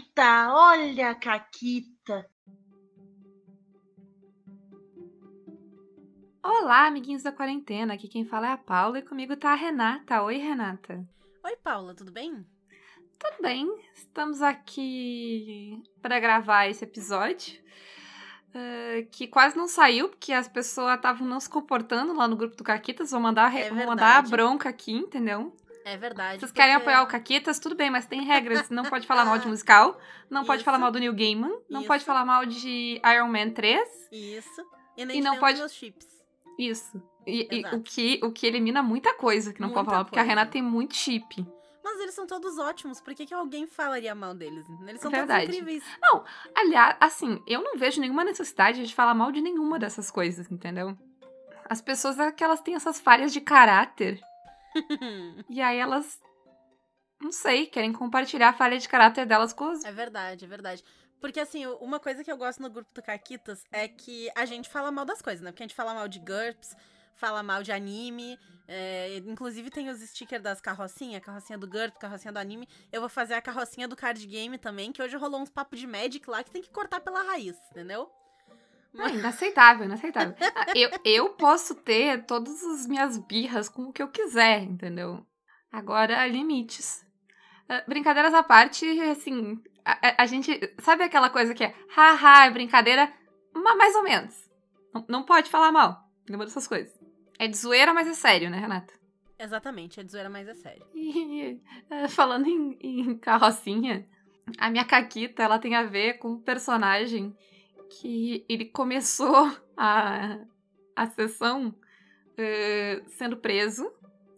Caquita, olha a Caquita. Olá, amiguinhos da quarentena. Aqui quem fala é a Paula e comigo tá a Renata. Oi, Renata. Oi, Paula, tudo bem? Tudo bem. Estamos aqui para gravar esse episódio. Uh, que quase não saiu, porque as pessoas estavam não se comportando lá no grupo do Caquitas. Vou mandar, É vou mandar a bronca aqui, entendeu? É verdade. Vocês querem porque- apoiar o Caquitas? Tudo bem, mas tem regras. Não pode falar mal de musical, não pode Isso. falar mal do Neil Gaiman, não pode Isso. falar mal de Iron Man 3. Isso. E nem E não pode- dos chips. Isso. E, e o, que, o que elimina muita coisa que não pode Muita falar, porque a coisa. Renata tem muito chip. Mas eles são todos ótimos. Por que, que alguém falaria mal deles? Eles são Verdade. todos incríveis. Aliás, assim, eu não vejo nenhuma necessidade de falar mal de nenhuma dessas coisas, entendeu? As pessoas é que elas têm essas falhas de caráter. E aí elas, não sei, querem compartilhar a falha de caráter delas com os. é verdade, é verdade. Porque, assim, uma coisa que eu gosto no grupo do Caquitas é que a gente fala mal das coisas, né? Porque a gente fala mal de GURPS, fala mal de anime. é, inclusive tem os stickers das carrocinhas, carrocinha do GURPS, carrocinha do anime. Eu vou fazer a carrocinha do card game também, que hoje rolou uns papos de Magic lá que tem que cortar pela raiz, entendeu? Não, inaceitável, inaceitável. Ah, Eu, eu posso ter todas as minhas birras com o que eu quiser, entendeu? Agora, limites. Ah, Brincadeiras à parte, assim, a, a- gente. Sabe aquela coisa que é haha, é brincadeira? Mas mais ou menos. Não, não pode falar mal. Lembra dessas coisas. É de zoeira, mas é sério, né, Renata? Exatamente, é de zoeira, mas é sério. E eh, falando em, em carrocinha, a minha Caquita, ela tem a ver com um personagem que ele começou a, a sessão eh, sendo preso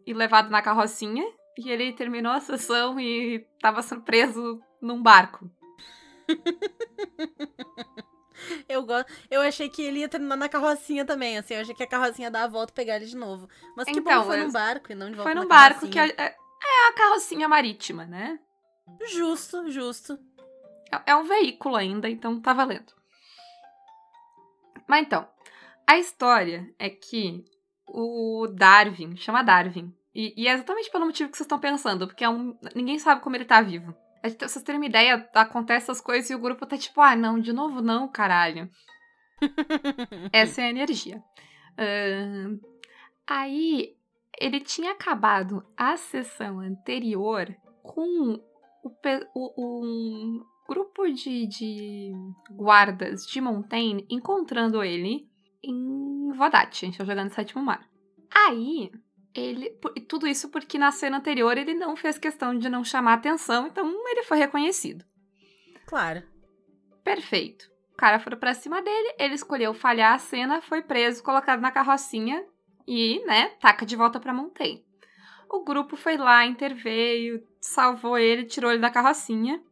e levado na carrocinha, e ele terminou a sessão e tava sendo preso num barco. Eu gosto. Eu achei que ele ia terminar na carrocinha também, assim. Eu achei que a carrocinha ia dar a volta e pegar ele de novo. Mas que Então, bom foi eu- num barco e não de volta Foi num barco que é, é a carrocinha marítima, né? Justo, justo. É- É um veículo ainda, então tá valendo. Mas então, a história é que o Darwin, chama Darwin, e, e é exatamente pelo motivo que vocês estão pensando, porque é um, ninguém sabe como ele tá vivo. A gente- Vocês terem uma ideia, acontece essas coisas e o grupo tá tipo, ah, não, de novo não, caralho. Essa é a energia. Ahn, aí, ele tinha acabado a sessão anterior com o o- um grupo de, de guardas de Montaigne encontrando ele em Vodate. A gente tá jogando Sétimo Mar. Aí, ele. Tudo isso porque na cena anterior ele não fez questão de não chamar atenção, então ele foi reconhecido. Claro. Perfeito. O cara foi pra cima dele, ele escolheu falhar a cena, foi preso, colocado na carrocinha e, né, taca de volta pra Montaigne. O grupo foi lá, interveio, salvou ele, tirou ele da carrocinha.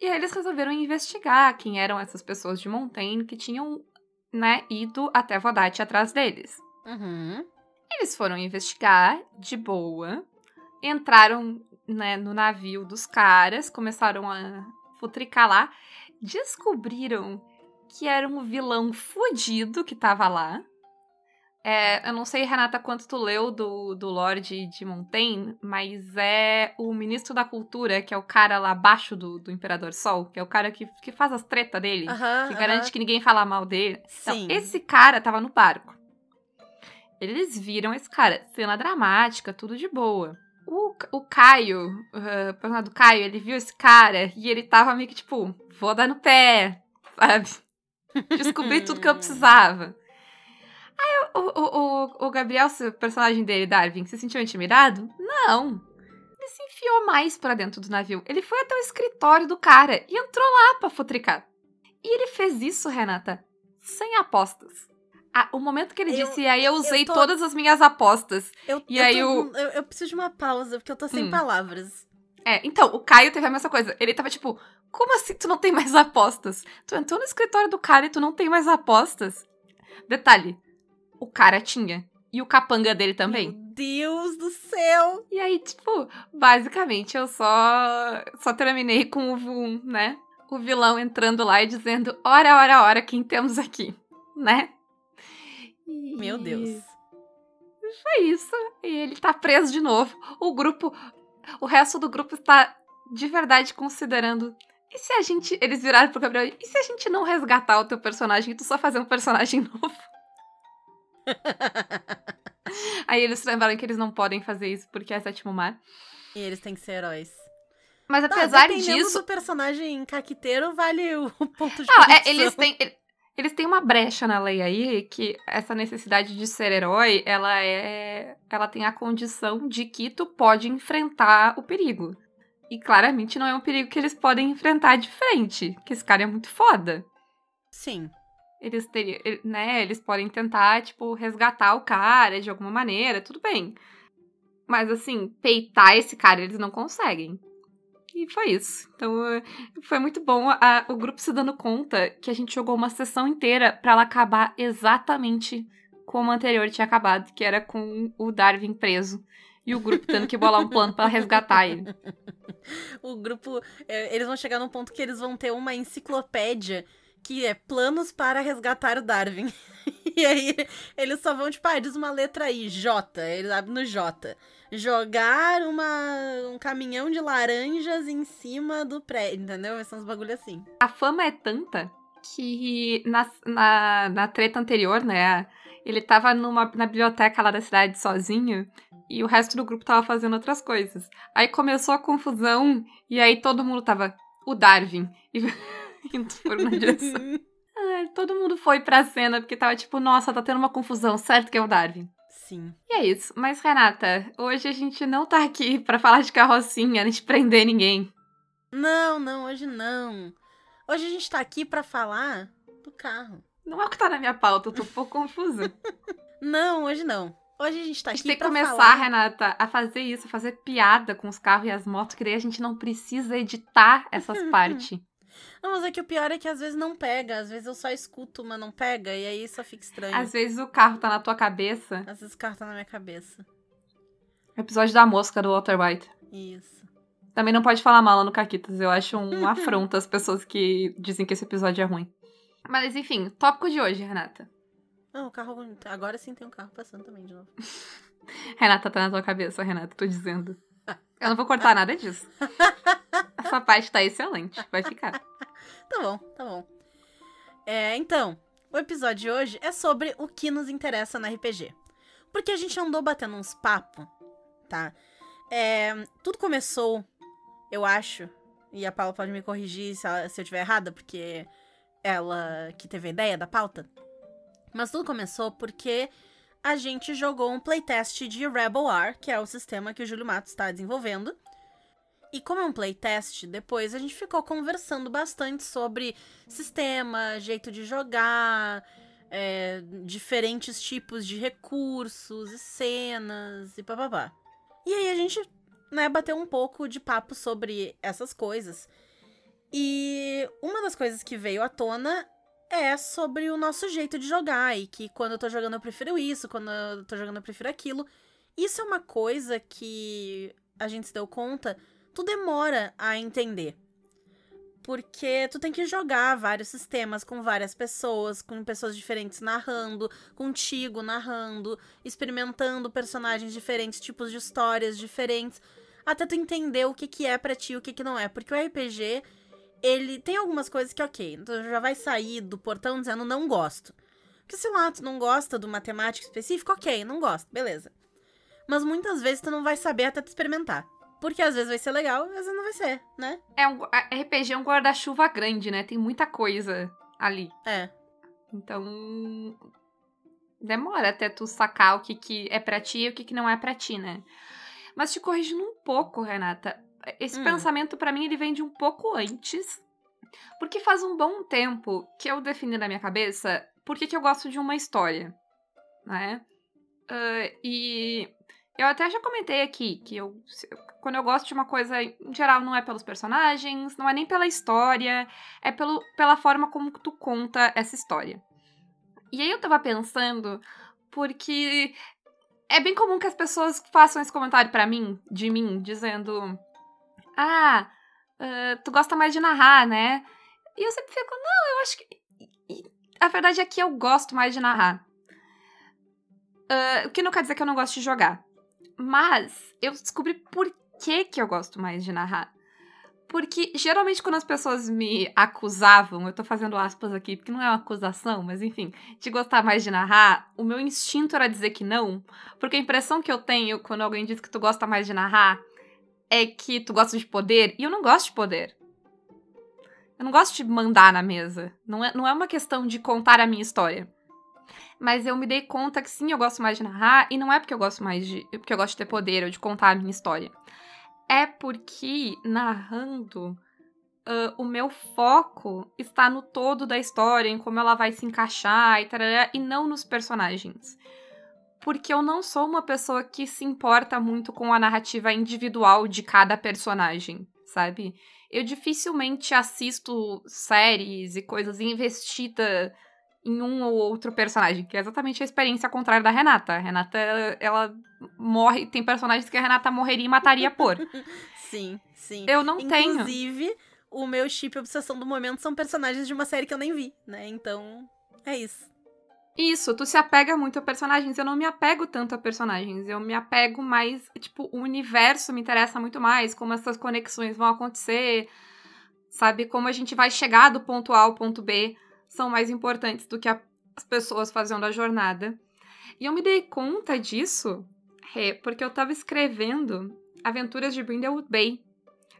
E aí eles resolveram investigar quem eram essas pessoas de Montaigne que tinham, né, ido até Vodate atrás deles. Uhum. Eles foram investigar de boa, entraram né, no navio dos caras, começaram a futricar lá, descobriram que era um vilão fudido que tava lá. É, eu não sei, Renata, quanto tu leu do, do Lorde de Montaigne, mas é o ministro da cultura, que é o cara lá abaixo do, do Imperador Sol, que é o cara que, que faz as tretas dele, que garante que ninguém fala mal dele. Então, Sim. esse cara tava no barco. Eles viram esse cara, cena dramática, tudo de boa. O, o Caio, uh, o personagem do Caio, ele viu esse cara e ele tava meio que tipo, vou dar no pé, sabe? Descobri tudo que eu precisava. O, o, o, Gabriel, o personagem dele, Darwin, se sentiu intimidado? Não. Ele se enfiou mais pra dentro do navio. Ele foi até o escritório do cara e entrou lá pra futricar. E ele fez isso, Renata, sem apostas. Ah, o momento que ele Eu- disse, aí eu usei tô- todas as minhas apostas. Eu, E eu aí tô- o- eu, eu preciso de uma pausa, porque eu tô sem Hum. palavras. É, então, o Caio teve a mesma coisa. Ele tava tipo, como assim tu não tem mais apostas? Tu entrou no escritório do cara e tu não tem mais apostas? Detalhe, o cara tinha. E o capanga dele também. Meu Deus do céu! E aí, tipo, basicamente eu só só terminei com o, vu- né? O vilão entrando lá e dizendo: "Ora, ora, ora, quem temos aqui?", né? E Meu Deus. Foi isso. E ele tá preso de novo. O grupo, o resto do grupo está de verdade considerando E se a gente. Eles viraram pro Gabriel. E se a gente não resgatar o teu personagem e tu só fazer um personagem novo? Aí eles lembraram que eles não podem fazer isso porque é sétimo mar. E eles têm que ser heróis. Mas apesar dependendo disso. do personagem caquiteiro, vale o ponto de Ah, é, eles têm. ele- Eles têm uma brecha na lei aí que essa necessidade de ser herói, ela é. Ela tem a condição de que tu pode enfrentar o perigo. E claramente não é um perigo que eles podem enfrentar de frente. Que esse cara é muito foda. Sim. Eles teriam, né, eles podem tentar, tipo, resgatar o cara de alguma maneira, tudo bem. Mas assim, peitar esse cara eles não conseguem. E foi isso. Então, eh, foi muito bom a- o grupo se dando conta que a gente jogou uma sessão inteira pra ela acabar exatamente como a anterior tinha acabado, que era com o Darwin preso. E o grupo tendo que bolar um plano pra resgatar ele. O grupo. é, eles vão chegar num ponto que eles vão ter uma enciclopédia que é planos para resgatar o Darwin. e aí eles só vão, tipo, ah, diz uma letra aí, J. Eles abrem no J. Jogar uma, um caminhão de laranjas em cima do prédio, entendeu? São uns bagulho assim. A fama é tanta que na, na, na treta anterior, né? Ele tava numa, na biblioteca lá da cidade sozinho e o resto do grupo tava fazendo outras coisas. Aí começou a confusão e aí todo mundo tava. O Darwin. E indo foram na direção. Ah, todo mundo foi pra cena porque tava tipo, nossa, tá tendo uma confusão, certo que é o Darwin. Sim. E é isso. Mas, Renata, hoje a gente não tá aqui pra falar de carrocinha, nem de prender ninguém. Não, não, hoje não. Hoje a gente tá aqui pra falar do carro. Não é o que tá na minha pauta, eu tô um pouco confusa. Não, hoje não. Hoje a gente tá A aqui gente tem que começar, falar... Renata, a fazer isso, a fazer piada com os carros e as motos, que daí a gente não precisa editar essas partes. Não, mas é que o pior é que às vezes não pega. Às vezes eu só escuto, mas não pega. E aí só fica estranho. Às vezes o carro tá na tua cabeça. Às vezes o carro tá na minha cabeça. Episódio da mosca do Walter White. Isso. Também não pode falar mal no Caquitas. Eu acho um afronto às pessoas que dizem que esse episódio é ruim. Mas enfim, tópico de hoje, Renata. Não, o carro. Agora sim tem um carro passando também de novo. Renata tá na tua cabeça, Renata, tô dizendo. Eu não vou cortar nada disso. Essa parte tá excelente, vai ficar. Tá bom, tá bom. É, então, o episódio de hoje é sobre o que nos interessa no RPG. Porque a gente andou batendo uns papos, tá? É, tudo começou, eu acho, e a Paula pode me corrigir se, ela- se eu estiver errada, porque ela que teve a ideia da pauta. Mas tudo começou porque a gente jogou um playtest de Rebel R, que é o sistema que o Júlio Matos está desenvolvendo. E como é um playtest, depois a gente ficou conversando bastante sobre sistema, jeito de jogar, é, diferentes tipos de recursos e cenas e papapá. E aí a gente, né, bateu um pouco de papo sobre essas coisas. E uma das coisas que veio à tona é sobre o nosso jeito de jogar. E que quando eu tô jogando eu prefiro isso, quando eu tô jogando eu prefiro aquilo. Isso é uma coisa que a gente se deu conta tu demora a entender. Porque tu tem que jogar vários sistemas com várias pessoas, com pessoas diferentes narrando, contigo narrando, experimentando personagens diferentes, tipos de histórias diferentes, até tu entender o que que é pra ti e o que que não é. Porque o RPG, ele tem algumas coisas que, ok, tu já vai sair do portão dizendo não gosto. Porque sei lá, tu não gosta de uma temática específica, ok, não gosto, beleza. Mas muitas vezes tu não vai saber até tu experimentar. Porque às vezes vai ser legal, às vezes não vai ser, né? É um, RPG é um guarda-chuva grande, né? Tem muita coisa ali. É. Então. Demora até tu sacar o que, que é pra ti e o que, que não é pra ti, né? Mas te corrigindo um pouco, Renata. Esse Hum. pensamento, pra mim, ele vem de um pouco antes. Porque faz um bom tempo que eu defini na minha cabeça por que, que eu gosto de uma história, né? Ah, e eu até já comentei aqui que eu, quando eu gosto de uma coisa, em geral, não é pelos personagens, não é nem pela história, é pelo, pela forma como tu conta essa história. E aí eu tava pensando, porque é bem comum que as pessoas façam esse comentário pra mim, de mim, dizendo: Ah, ah, tu gosta mais de narrar, né? E eu sempre fico, não, eu acho que. A verdade é que eu gosto mais de narrar. Ah, o que não quer dizer que eu não gosto de jogar. Mas eu descobri por que, que eu gosto mais de narrar. Porque geralmente quando as pessoas me acusavam, eu tô fazendo aspas aqui, porque não é uma acusação, mas enfim, de gostar mais de narrar, o meu instinto era dizer que não. Porque a impressão que eu tenho quando alguém diz que tu gosta mais de narrar é que tu gosta de poder, e eu não gosto de poder. Eu não gosto de mandar na mesa. Não é, não é uma questão de contar a minha história. Mas eu me dei conta que sim, eu gosto mais de narrar, e não é porque eu gosto mais de. porque eu gosto de ter poder ou de contar a minha história é porque narrando uh, o meu foco está no todo da história, em como ela vai se encaixar e tarará, e não nos personagens. Porque eu não sou uma pessoa que se importa muito com a narrativa individual de cada personagem, sabe? Eu dificilmente assisto séries e coisas investida em um ou outro personagem, que é exatamente a experiência contrária da Renata. A Renata, ela, ela morre, tem personagens que a Renata morreria e mataria por. sim, sim. Eu não Inclusive, tenho. Inclusive, o meu chip obsessão do momento são personagens de uma série que eu nem vi, né? Então, é isso. Isso, tu se apega muito a personagens. Eu não me apego tanto a personagens. Eu me apego mais, tipo, o universo me interessa muito mais, como essas conexões vão acontecer, sabe? Como a gente vai chegar do ponto A ao ponto B são mais importantes do que a, as pessoas fazendo a jornada. E eu me dei conta disso é, porque eu tava escrevendo Aventuras de Brindlewood Bay.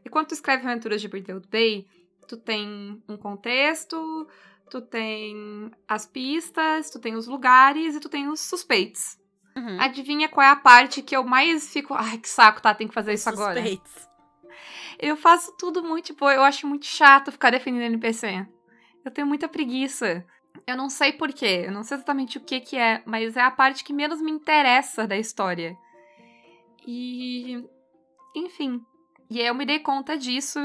E quando tu escreve Aventuras de Brindlewood Bay, tu tem um contexto, tu tem as pistas, tu tem os lugares e tu tem os suspeitos. Uhum. Adivinha qual é a parte que eu mais fico. Ai, que saco, tá? Tem que fazer isso Suspeitos. agora. Eu faço tudo muito, tipo, eu acho muito chato ficar definindo NPC. Eu tenho muita preguiça. Eu não sei porquê, eu não sei exatamente o que que é, mas é a parte que menos me interessa da história. E. Enfim. E aí eu me dei conta disso.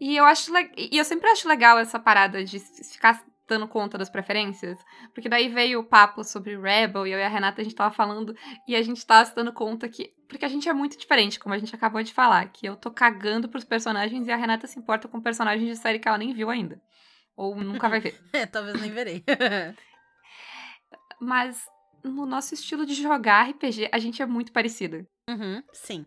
E eu acho. Le... E eu sempre acho legal essa parada de ficar dando conta das preferências. Porque daí veio o papo sobre Rebel e eu e a Renata a gente tava falando e a gente tava se dando conta que. Porque a gente é muito diferente, como a gente acabou de falar. Que eu tô cagando pros personagens e a Renata se importa com personagens de série que ela nem viu ainda. Ou nunca vai ver. é, talvez nem verei. Mas no nosso estilo de jogar RPG, a gente é muito parecida. Uhum, sim.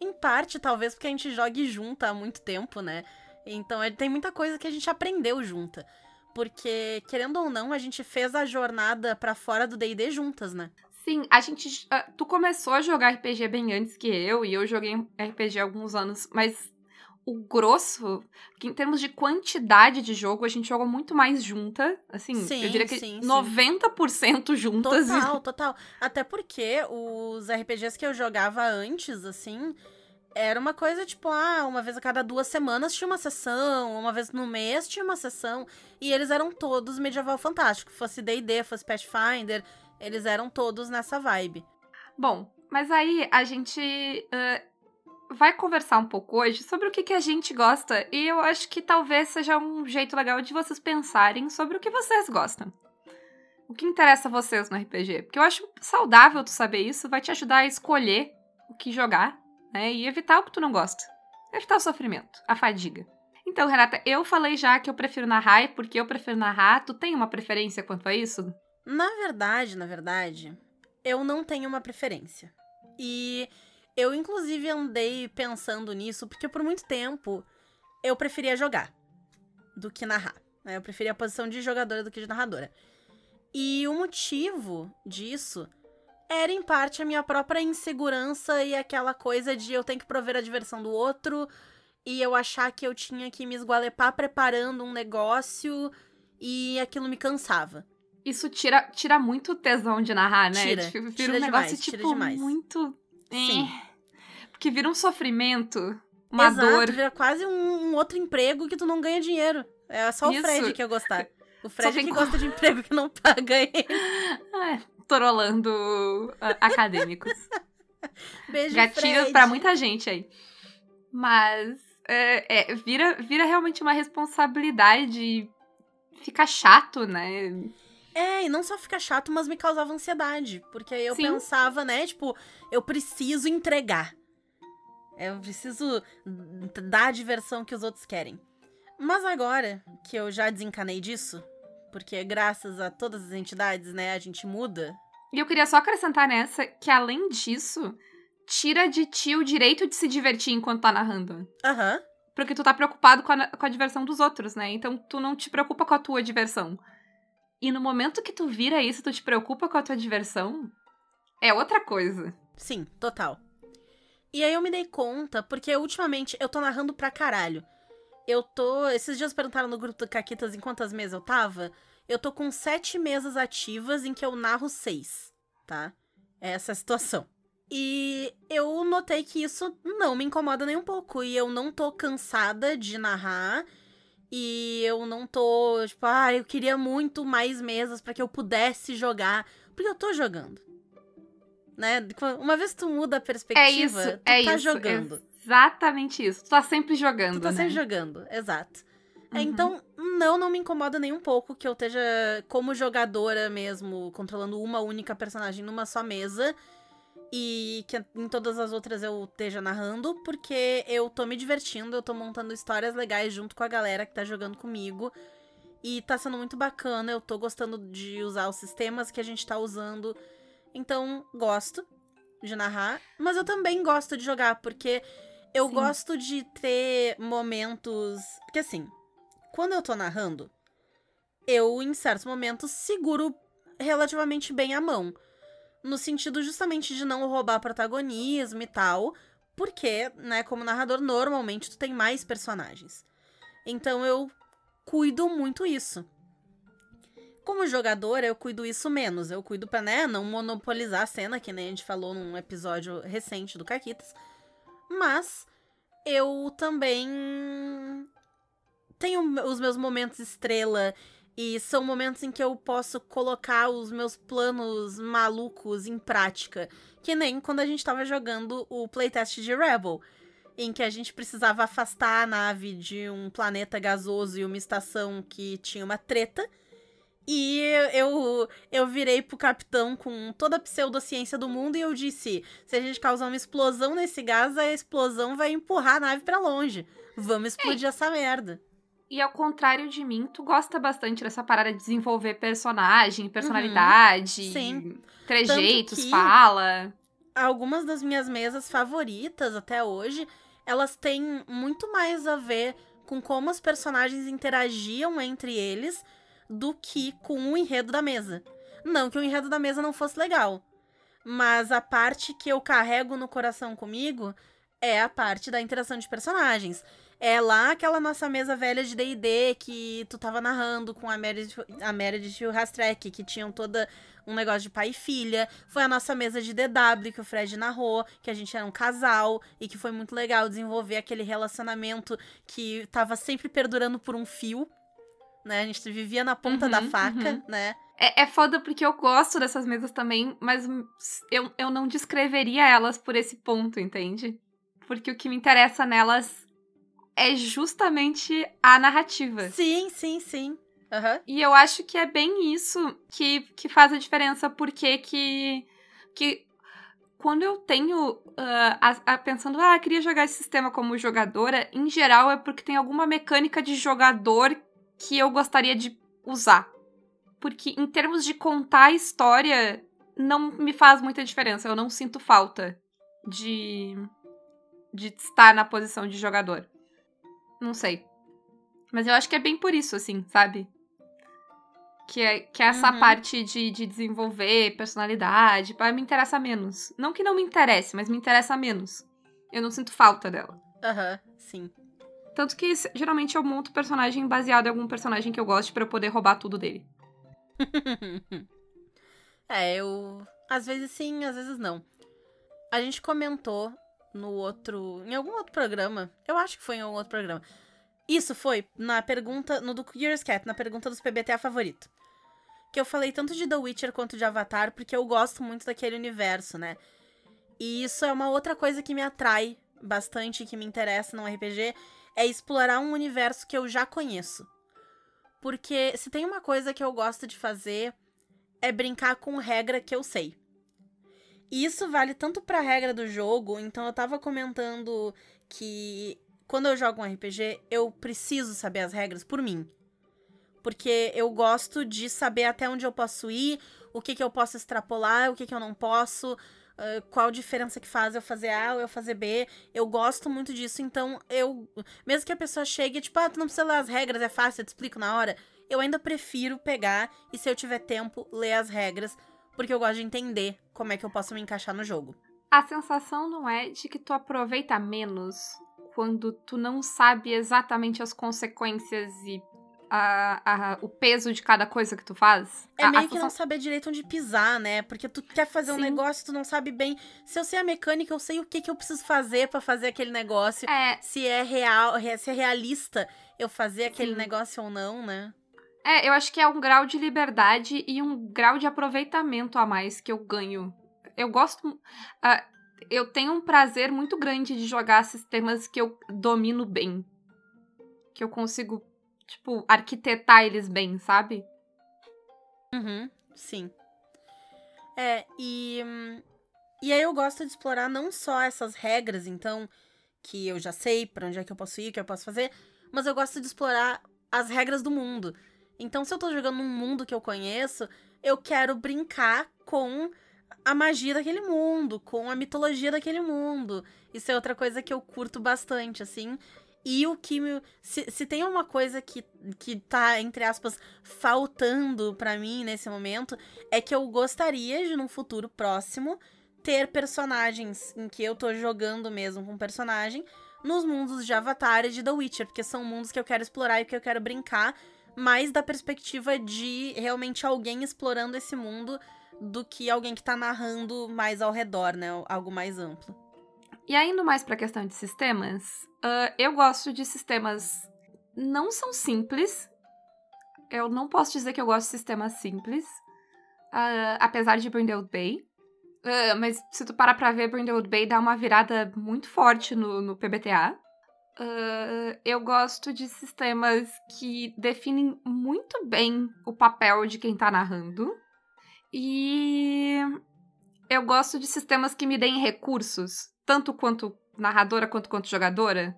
Em parte, talvez porque a gente jogue junta há muito tempo, né? Então é, tem muita coisa que a gente aprendeu junta. Porque, querendo ou não, a gente fez a jornada para fora do DD juntas, né? Sim, a gente. Uh, tu começou a jogar RPG bem antes que eu, e eu joguei RPG há alguns anos, mas o grosso, que em termos de quantidade de jogo, a gente joga muito mais junta. Assim, sim, eu diria que sim, 90% sim. juntas. Total, total. Até porque os RPGs que eu jogava antes, assim, era uma coisa tipo, ah, uma vez a cada duas semanas tinha uma sessão, uma vez no mês tinha uma sessão, e eles eram todos medieval fantástico. Fosse D&D, fosse Pathfinder, eles eram todos nessa vibe. Bom, mas aí a gente uh, vai conversar um pouco hoje sobre o que, que a gente gosta e eu acho que talvez seja um jeito legal de vocês pensarem sobre o que vocês gostam. O que interessa a vocês no RPG? Porque eu acho saudável tu saber isso, vai te ajudar a escolher o que jogar, né? E evitar o que tu não gosta. Evitar o sofrimento, a fadiga. Então, Renata, eu falei já que eu prefiro narrar e porque eu prefiro narrar, tu tem uma preferência quanto a isso? Na verdade, na verdade, eu não tenho uma preferência. E eu, inclusive, andei pensando nisso, porque por muito tempo eu preferia jogar do que narrar. Né? Eu preferia a posição de jogadora do que de narradora. E o motivo disso era, em parte, a minha própria insegurança e aquela coisa de eu ter que prover a diversão do outro e eu achar que eu tinha que me esgualepar preparando um negócio e aquilo me cansava. Isso tira, tira muito tesão de narrar, né? Tira, tipo, tira um negócio, demais, tipo, tira demais. muito... Sim. É. Porque vira um sofrimento, uma Exato, dor. vira quase um, um, outro emprego que tu não ganha dinheiro. É só Isso. o Fred que ia gostar. O Fred que co- gosta de emprego que não paga ele. Torolando ah, acadêmicos. Beijo, Gatilhos Fred. pra muita gente aí. Mas é, é, vira, vira realmente uma responsabilidade. Fica chato, né? É, e não só fica chato, mas me causava ansiedade. Porque aí eu Sim. pensava, né, tipo, eu preciso entregar. Eu preciso dar a diversão que os outros querem. Mas agora que eu já desencanei disso, porque graças a todas as entidades, né, a gente muda. E eu queria só acrescentar nessa que, além disso, tira de ti o direito de se divertir enquanto tá narrando. Aham. Porque tu tá preocupado com a, com a diversão dos outros, né? Então tu não te preocupa com a tua diversão. E no momento que tu vira isso, tu te preocupa com a tua diversão, é outra coisa. Sim, total. E aí eu me dei conta, porque ultimamente eu tô narrando pra caralho. Eu tô. Esses dias perguntaram no grupo do Caquitas em quantas mesas eu tava. Eu tô com sete mesas ativas em que eu narro seis, tá? É essa a situação. E eu notei que isso não me incomoda nem um pouco. E eu não tô cansada de narrar. E eu não tô, tipo, ah, eu queria muito mais mesas para que eu pudesse jogar. Porque eu tô jogando. Né? Uma vez que tu muda a perspectiva, é isso, tu é tá isso, jogando. Exatamente isso. Tu tá sempre jogando, Tu tá né? sempre jogando, exato. É, Uhum. Então, não, não me incomoda nem um pouco que eu esteja como jogadora mesmo, controlando uma única personagem numa só mesa. E que em todas as outras eu esteja narrando, porque eu tô me divertindo, eu tô montando histórias legais junto com a galera que tá jogando comigo. E tá sendo muito bacana, eu tô gostando de usar os sistemas que a gente tá usando. Então, gosto de narrar. Mas eu também gosto de jogar, porque eu Sim. gosto de ter momentos. Porque assim, quando eu tô narrando, eu, em certos momentos, seguro relativamente bem a mão. No sentido justamente de não roubar protagonismo e tal. Porque, né, como narrador, normalmente tu tem mais personagens. Então eu cuido muito isso. Como jogadora, eu cuido isso menos. Eu cuido pra, né, não monopolizar a cena, que nem a gente falou num episódio recente do Caquitas. Mas eu também tenho os meus momentos estrela e são momentos em que eu posso colocar os meus planos malucos em prática. Que nem quando a gente tava jogando o playtest de Rebel, em que a gente precisava afastar a nave de um planeta gasoso e uma estação que tinha uma treta. E eu, eu virei pro capitão com toda a pseudociência do mundo e eu disse: se a gente causar uma explosão nesse gás, a explosão vai empurrar a nave pra longe. Vamos explodir essa merda. E ao contrário de mim, tu gosta bastante dessa parada de desenvolver personagem, personalidade, Uhum. Sim. trejeitos, fala. algumas das minhas mesas favoritas até hoje, elas têm muito mais a ver com como os personagens interagiam entre eles do que com o enredo da mesa. Não que o enredo da mesa não fosse legal, mas a parte que eu carrego no coração comigo é a parte da interação de personagens. É lá aquela nossa mesa velha de D&D que tu tava narrando com a Meredith, a Meredith e o Rastrek, que tinham toda um negócio de pai e filha. Foi a nossa mesa de DW que o Fred narrou, que a gente era um casal e que foi muito legal desenvolver aquele relacionamento que tava sempre perdurando por um fio, né? A gente vivia na ponta da Uhum, faca, uhum. né? É, é foda porque eu gosto dessas mesas também, mas eu, eu não descreveria elas por esse ponto, entende? Porque o que me interessa nelas é justamente a narrativa. Sim, sim, sim. Aham. E eu acho que é bem isso que, que faz a diferença, porque que, que quando eu tenho ah, a- a- pensando, ah, queria jogar esse sistema como jogadora, em geral é porque tem alguma mecânica de jogador que eu gostaria de usar. Porque em termos de contar a história, não me faz muita diferença. Eu não sinto falta de, de estar na posição de jogador. Não sei. Mas eu acho que é bem por isso, assim, sabe? Que é, que é essa Uhum. parte de, de desenvolver personalidade, pá, me interessa menos. Não que não me interesse, mas me interessa menos. Eu não sinto falta dela. Aham, sim. Tanto que geralmente eu monto personagem baseado em algum personagem que eu gosto pra eu poder roubar tudo dele. é, eu. Às vezes sim, às vezes não. A gente comentou no outro. Em algum outro programa. Eu acho que foi em algum outro programa. Isso foi na pergunta. No do Curious Cat, na pergunta dos PBTA favorito. Que eu falei tanto de The Witcher quanto de Avatar, porque eu gosto muito daquele universo, né? E isso é uma outra coisa que me atrai bastante, que me interessa no RPG, é explorar um universo que eu já conheço. Porque se tem uma coisa que eu gosto de fazer é brincar com regra que eu sei. E isso vale tanto pra regra do jogo, então eu tava comentando que quando eu jogo um RPG, eu preciso saber as regras por mim. Porque eu gosto de saber até onde eu posso ir, o que, que eu posso extrapolar, o que, que eu não posso, uh, qual diferença que faz eu fazer A ou eu fazer B. Eu gosto muito disso, então eu. Mesmo que a pessoa chegue, tipo, ah, tu não precisa ler as regras, é fácil, eu te explico na hora. Eu ainda prefiro pegar e, se eu tiver tempo, ler as regras, porque eu gosto de entender como é que eu posso me encaixar no jogo. A sensação não é de que tu aproveita menos quando tu não sabe exatamente as consequências e a, a, o peso de cada coisa que tu faz. É a, meio que não saber direito onde pisar, né? Porque tu quer fazer um Sim. negócio, tu não sabe bem. Se eu sei a mecânica, eu sei o que, que eu preciso fazer pra fazer aquele negócio. É, Se é real, re- se é realista eu fazer aquele Sim. negócio ou não, né? É, eu acho que é um grau de liberdade e um grau de aproveitamento a mais que eu ganho. Eu gosto. ah, eu tenho um prazer muito grande de jogar sistemas que eu domino bem. Que eu consigo, tipo, arquitetar eles bem, sabe? Uhum, sim. É, e. E aí eu gosto de explorar não só essas regras, então, que eu já sei pra onde é que eu posso ir, o que eu posso fazer, mas eu gosto de explorar as regras do mundo. Então, se eu tô jogando num mundo que eu conheço, eu quero brincar com a magia daquele mundo, com a mitologia daquele mundo. Isso é outra coisa que eu curto bastante, assim. E o que me. Se, se tem uma coisa que, que tá, entre aspas, faltando pra mim nesse momento, é que eu gostaria de, num futuro próximo, ter personagens em que eu tô jogando mesmo com personagem nos mundos de Avatar e de The Witcher, porque são mundos que eu quero explorar e que eu quero brincar, mais da perspectiva de realmente alguém explorando esse mundo do que alguém que tá narrando mais ao redor, né? Algo mais amplo. E aí, indo mais pra questão de sistemas, ah, eu gosto de sistemas. Não são simples. Eu não posso dizer que eu gosto de sistemas simples. ah, apesar de Brindlewood Bay. Ah, mas se tu parar pra ver, Brindlewood Bay dá uma virada muito forte no, no PBTA. Ah, eu gosto de sistemas que definem muito bem o papel de quem tá narrando. E eu gosto de sistemas que me deem recursos, tanto quanto narradora quanto quanto jogadora.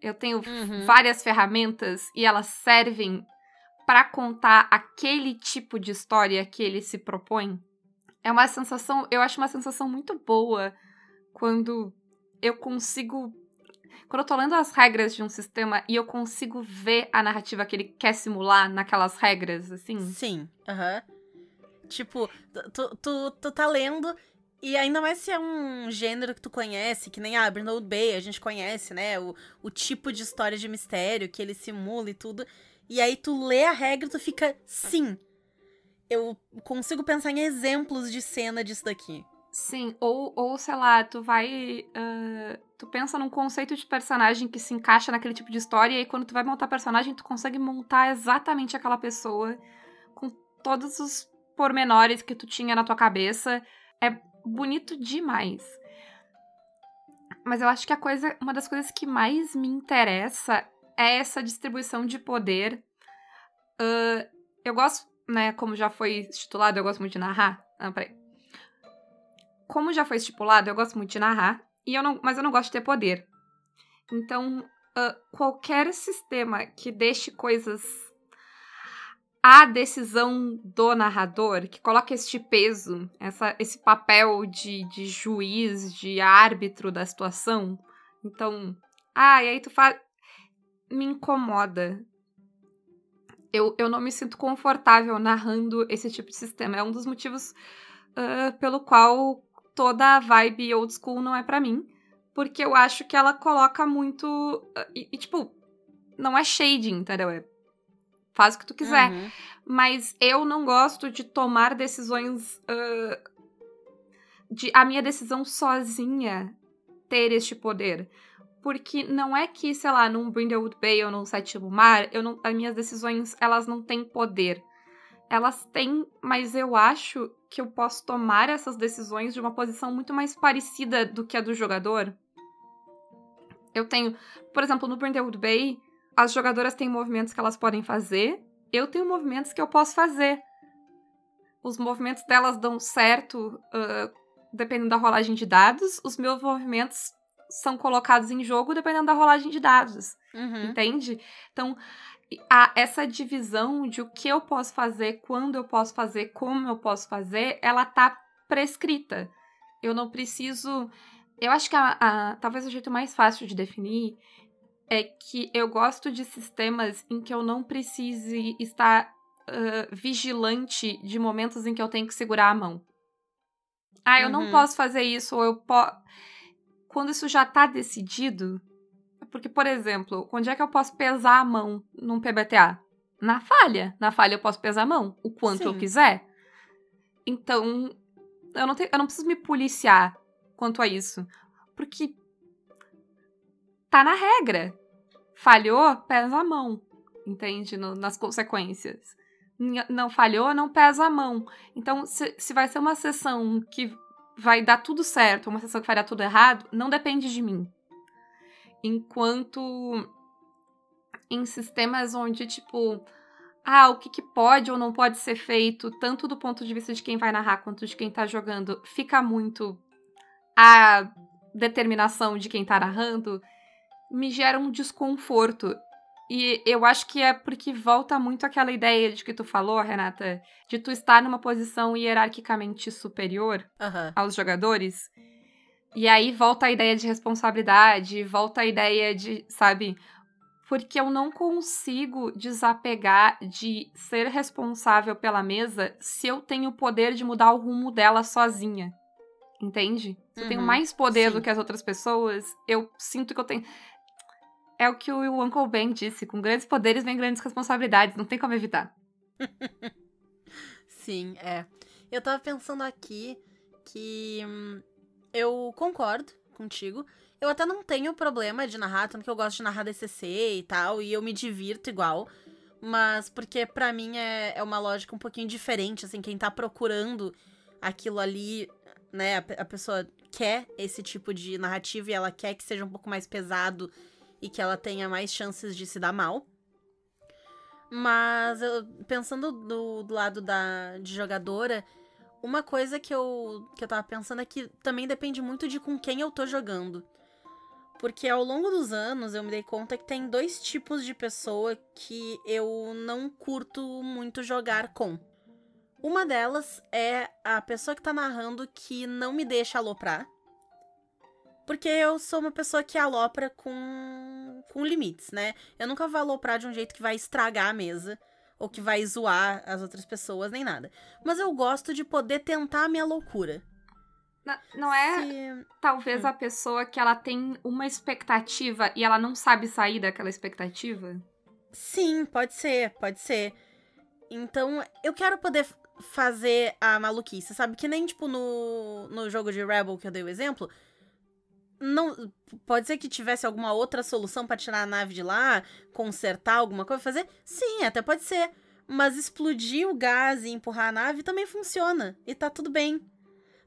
Eu tenho Uhum. várias ferramentas e elas servem para contar aquele tipo de história que ele se propõe. É uma sensação, eu acho uma sensação muito boa quando eu consigo quando eu tô lendo as regras de um sistema e eu consigo ver a narrativa que ele quer simular naquelas regras, assim. Sim, aham. Tipo, tu, tu, tu tá lendo, e ainda mais se é um gênero que tu conhece, que nem a Brindlewood Bay, a gente conhece, né? O, o tipo de história de mistério que ele simula e tudo. E aí tu lê a regra e tu fica, sim. Eu consigo pensar em exemplos de cena disso daqui. Sim, ou, ou sei lá, tu vai. ah, tu pensa num conceito de personagem que se encaixa naquele tipo de história, e aí quando tu vai montar personagem, tu consegue montar exatamente aquela pessoa com todos os pormenores que tu tinha na tua cabeça. É bonito demais. Mas eu acho que a coisa, uma das coisas que mais me interessa é essa distribuição de poder. Ah, eu gosto, né, como já foi estipulado, eu gosto muito de narrar. Ah, peraí como já foi estipulado, eu gosto muito de narrar, e eu não, mas eu não gosto de ter poder. Então, ah, qualquer sistema que deixe coisas à decisão do narrador, que coloque este peso, essa, esse papel de, de juiz, de árbitro da situação. Então, ah, e aí tu faz. Me incomoda. Eu, eu não me sinto confortável narrando esse tipo de sistema. É um dos motivos ah, pelo qual toda a vibe old school não é pra mim. Porque eu acho que ela coloca muito. ah, E, e, tipo, não é shading, entendeu? É faz o que tu quiser. Uhum. Mas eu não gosto de tomar decisões. ah, de a minha decisão sozinha ter este poder. Porque não é que, sei lá, num Brindlewood Bay ou num Sétimo Mar, eu não, as minhas decisões, elas não têm poder. Elas têm, mas eu acho que eu posso tomar essas decisões de uma posição muito mais parecida do que a do jogador. Eu tenho, por exemplo, no Brindlewood Bay, as jogadoras têm movimentos que elas podem fazer, eu tenho movimentos que eu posso fazer. Os movimentos delas dão certo ah, dependendo da rolagem de dados, os meus movimentos são colocados em jogo dependendo da rolagem de dados. Uhum. Entende? Então, a- essa divisão de o que eu posso fazer, quando eu posso fazer, como eu posso fazer, ela tá prescrita. Eu não preciso. Eu acho que a, a, talvez o jeito mais fácil de definir é que eu gosto de sistemas em que eu não precise estar uh, vigilante de momentos em que eu tenho que segurar a mão. Ah, eu uhum. não posso fazer isso, ou eu posso. Quando isso já tá decidido. Porque, por exemplo, onde é que eu posso pesar a mão num PBTA? Na falha. Na falha eu posso pesar a mão o quanto Sim. eu quiser. Então, eu não, tenho, eu não preciso me policiar quanto a isso. Porque tá na regra. Falhou, pesa a mão. Entende? No, nas consequências. Não falhou, não pesa a mão. Então, se, se vai ser uma sessão que vai dar tudo certo, uma sessão que vai dar tudo errado, não depende de mim. Enquanto em sistemas onde, tipo, ah, o que, que, pode ou não pode ser feito, tanto do ponto de vista de quem vai narrar quanto de quem tá jogando, fica muito a determinação de quem tá narrando, me gera um desconforto. E eu acho que é porque volta muito aquela ideia de que tu falou, Renata, de tu estar numa posição hierarquicamente superior uhum. aos jogadores. E aí volta a ideia de responsabilidade, volta a ideia de, sabe, porque eu não consigo desapegar de ser responsável pela mesa se eu tenho o poder de mudar o rumo dela sozinha. Entende? Se uhum, eu tenho uhum. mais poder sim. do que as outras pessoas, eu sinto que eu tenho. É o que o Uncle Ben disse: com grandes poderes vem grandes responsabilidades, não tem como evitar. sim, é. Eu tava pensando aqui que hum, eu concordo contigo. Eu até não tenho problema de narrar, tanto que eu gosto de narrar DCC e tal, e eu me divirto igual. Mas porque para mim é, é uma lógica um pouquinho diferente, assim, quem tá procurando aquilo ali, né, a, a pessoa quer esse tipo de narrativa e ela quer que seja um pouco mais pesado e que ela tenha mais chances de se dar mal. Mas eu, pensando do, do, lado da, de jogadora, uma coisa que eu, que eu tava pensando é que também depende muito de com quem eu tô jogando. Porque ao longo dos anos eu me dei conta que tem dois tipos de pessoa que eu não curto muito jogar com. Uma delas é a pessoa que tá narrando que não me deixa aloprar. Porque eu sou uma pessoa que alopra com, com limites, né? Eu nunca vou aloprar de um jeito que vai estragar a mesa ou que vai zoar as outras pessoas, nem nada. Mas eu gosto de poder tentar a minha loucura. Não é Se... talvez hum. a pessoa que ela tem uma expectativa e ela não sabe sair daquela expectativa? Sim, pode ser, pode ser. Então, eu quero poder fazer a maluquice, sabe? Que nem, tipo, no, no jogo de Rebel que eu dei o exemplo. Não, pode ser que tivesse alguma outra solução para tirar a nave de lá, consertar alguma coisa, fazer? Sim, até pode ser. Mas explodir o gás e empurrar a nave também funciona. E tá tudo bem.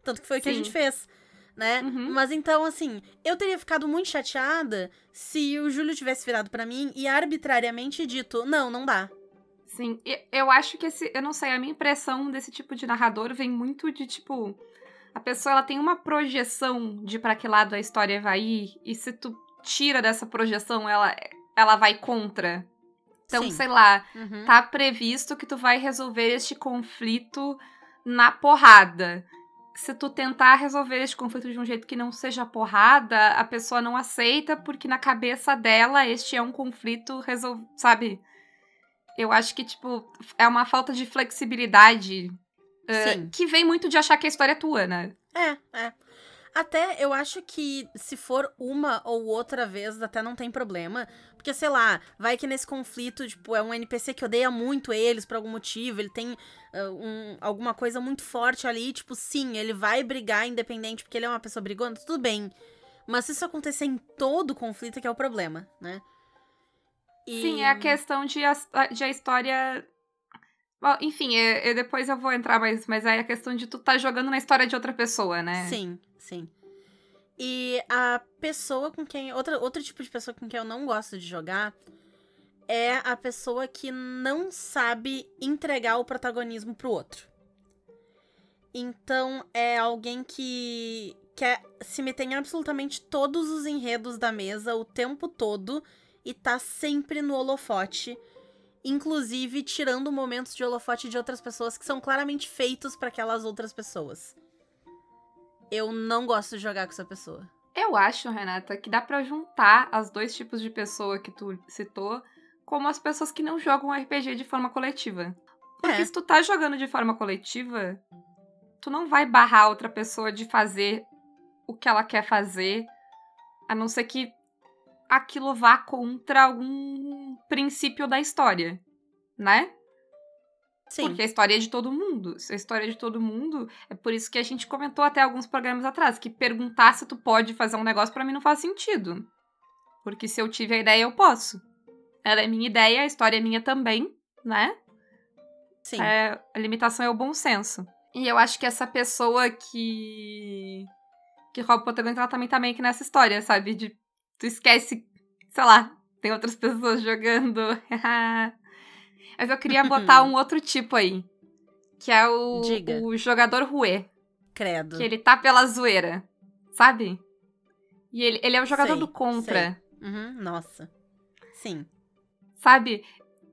Tanto que foi o que a gente fez. Né? Uhum. Mas então, assim, eu teria ficado muito chateada se o Júlio tivesse virado para mim e arbitrariamente dito: não, não dá. Sim, eu acho que esse. Eu não sei, a minha impressão desse tipo de narrador vem muito de tipo. A pessoa ela tem uma projeção de para que lado a história vai ir, e se tu tira dessa projeção, ela, ela vai contra. Então, Sim. sei lá, uhum. tá previsto que tu vai resolver este conflito na porrada se tu tentar resolver esse conflito de um jeito que não seja porrada, a pessoa não aceita, porque na cabeça dela este é um conflito resol... sabe? Eu acho que, tipo, é uma falta de flexibilidade uh, que vem muito de achar que a história é tua, né? É, é. Até eu acho que se for uma ou outra vez, até não tem problema. Porque, sei lá, vai que nesse conflito, tipo, é um NPC que odeia muito eles por algum motivo, ele tem uh, um, alguma coisa muito forte ali, tipo, sim, ele vai brigar independente porque ele é uma pessoa brigona, tudo bem. Mas se isso acontecer em todo conflito, é que é o problema, né? E... Sim, é a questão de a, de a história Bom, enfim, eu, eu, depois eu vou entrar mais, mas aí a questão de tu tá jogando na história de outra pessoa, né? Sim, sim. E a pessoa com quem. Outra, outro tipo de pessoa com quem eu não gosto de jogar é a pessoa que não sabe entregar o protagonismo pro outro. Então é alguém que quer se meter em absolutamente todos os enredos da mesa o tempo todo e tá sempre no holofote inclusive tirando momentos de holofote de outras pessoas que são claramente feitos para aquelas outras pessoas. eu não gosto de jogar com essa pessoa. Eu acho, Renata, que dá pra juntar as dois tipos de pessoa que tu citou como as pessoas que não jogam RPG de forma coletiva. Porque É. se tu tá jogando de forma coletiva, tu não vai barrar outra pessoa de fazer o que ela quer fazer, a não ser que aquilo vá contra algum princípio da história, né? Sim. Porque a história é de todo mundo. Se a história é de todo mundo, é por isso que a gente comentou até alguns programas atrás, que perguntar se tu pode fazer um negócio pra mim não faz sentido. Porque se eu tive a ideia, eu posso. Ela é minha ideia, a história é minha também, né? Sim. É, a limitação é o bom senso. E eu acho que essa pessoa que. que rouba o protagonista, ela também tá meio que nessa história, sabe? De. Tu esquece, sei lá, tem outras pessoas jogando. Mas eu queria botar um outro tipo aí. Que é o, Diga. o jogador ruê. Credo. Que ele tá pela zoeira. Sabe? E ele, ele é o jogador Sei, do contra. Uhum, nossa. Sim. Sabe?